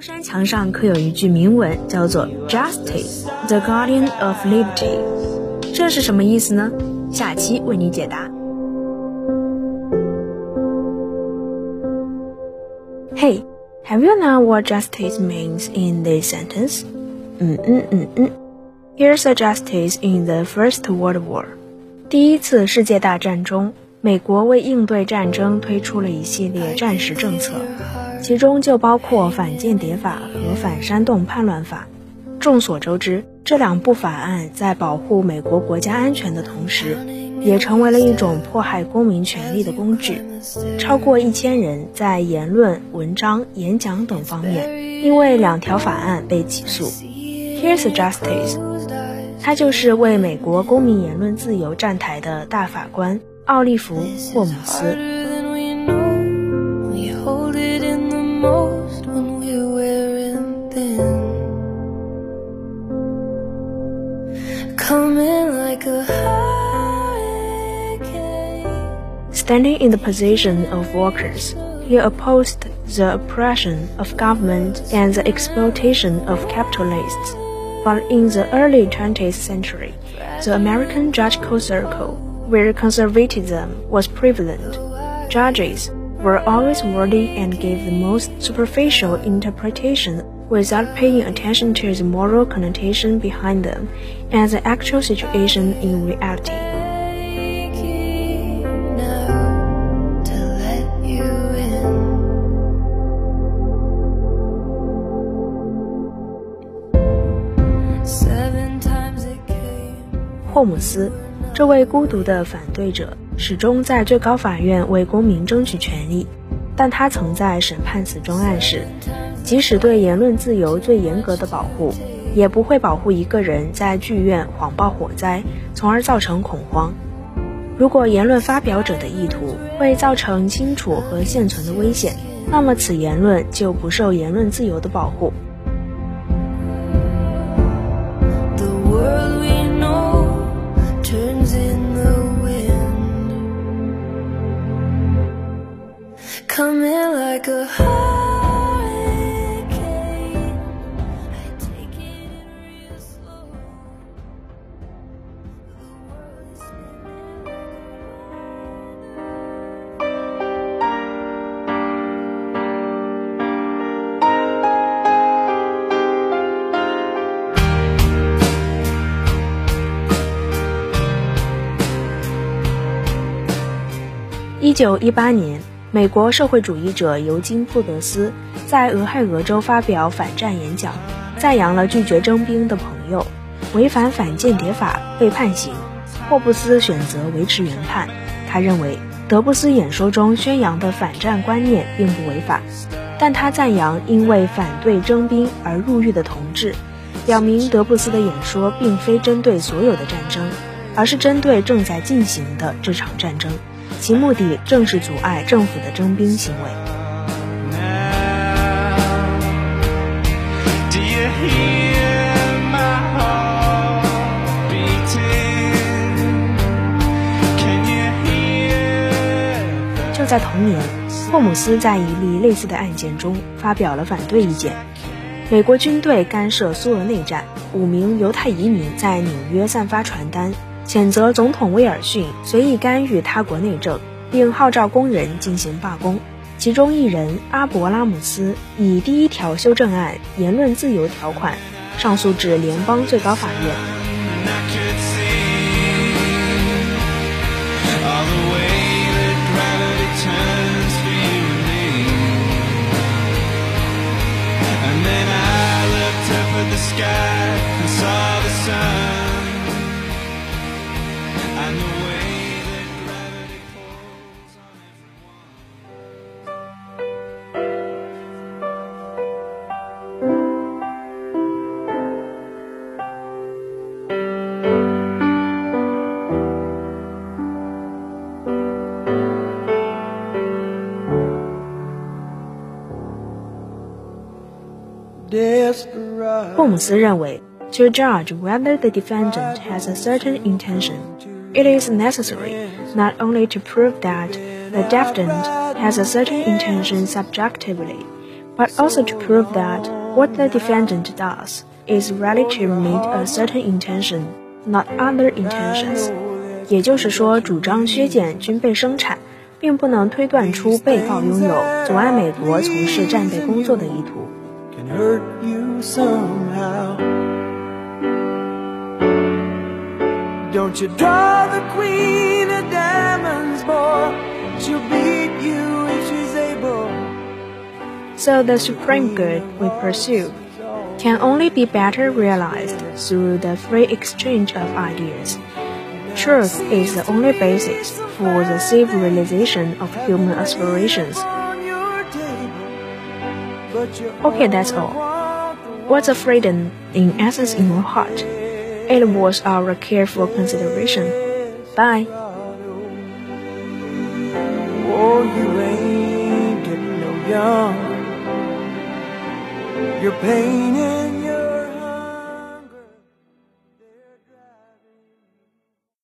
东山墙上刻有一句铭文，叫做 “Justice, the guardian of liberty”，这是什么意思呢？下期为你解答。Hey, have you known what justice means in this sentence? 嗯嗯嗯嗯。Here's a justice in the First World War. 第一次世界大战中，美国为应对战争推出了一系列战时政策。 其中就包括反间谍法和反煽动叛乱法。众所周知，这两部法案在保护美国国家安全的同时，也成为了一种迫害公民权利的工具。超过一千人在言论、文章、演讲等方面，因为两条法案被起诉。Here's justice，他就是为美国公民言论自由站台的大法官奥利弗·霍姆斯。Standing in the position of workers, he opposed the oppression of government and the exploitation of capitalists. But in the early 20th century, the American judicial circle, where conservatism was prevalent, judges were always wordy and gave the most superficial interpretation without paying attention to the moral connotation behind them and the actual situation in reality. 霍姆斯，这位孤独的反对者，始终在最高法院为公民争取权利。但他曾在审判死忠案时，即使对言论自由最严格的保护，也不会保护一个人在剧院谎报火灾，从而造成恐慌。如果言论发表者的意图会造成清楚和现存的危险，那么此言论就不受言论自由的保护。一九一八年，美国社会主义者尤金·布德斯在俄亥俄州发表反战演讲，赞扬了拒绝征兵的朋友，违反反间谍法被判刑。霍布斯选择维持原判，他认为德布斯演说中宣扬的反战观念并不违法，但他赞扬因为反对征兵而入狱的同志，表明德布斯的演说并非针对所有的战争，而是针对正在进行的这场战争。其目的正是阻碍政府的征兵行为。就在同年，霍姆斯在一例类似的案件中发表了反对意见。美国军队干涉苏俄内战，五名犹太移民在纽约散发传单。谴责总统威尔逊随意干预他国内政，并号召工人进行罢工。其中一人阿伯拉姆斯以第一条修正案言论自由条款上诉至联邦最高法院。姆斯认为，to judge whether the defendant has a certain intention, it is necessary not only to prove that the defendant has a certain intention subjectively, but also to prove that what the defendant does is really to meet a certain intention, not other intentions。也就是说，主张削减军备生产，并不能推断出被告拥有阻碍美国从事战备工作的意图。 Don't you draw the queen of diamonds, boy? She'll beat you if she's able. So the supreme good we pursue can only be better realized through the free exchange of ideas. Truth is the only basis for the safe realization of human aspirations. Okay, that's all. What's a freedom in essence in your heart? It was our careful consideration. Bye. Oh, you ain't getting no younger. You're painting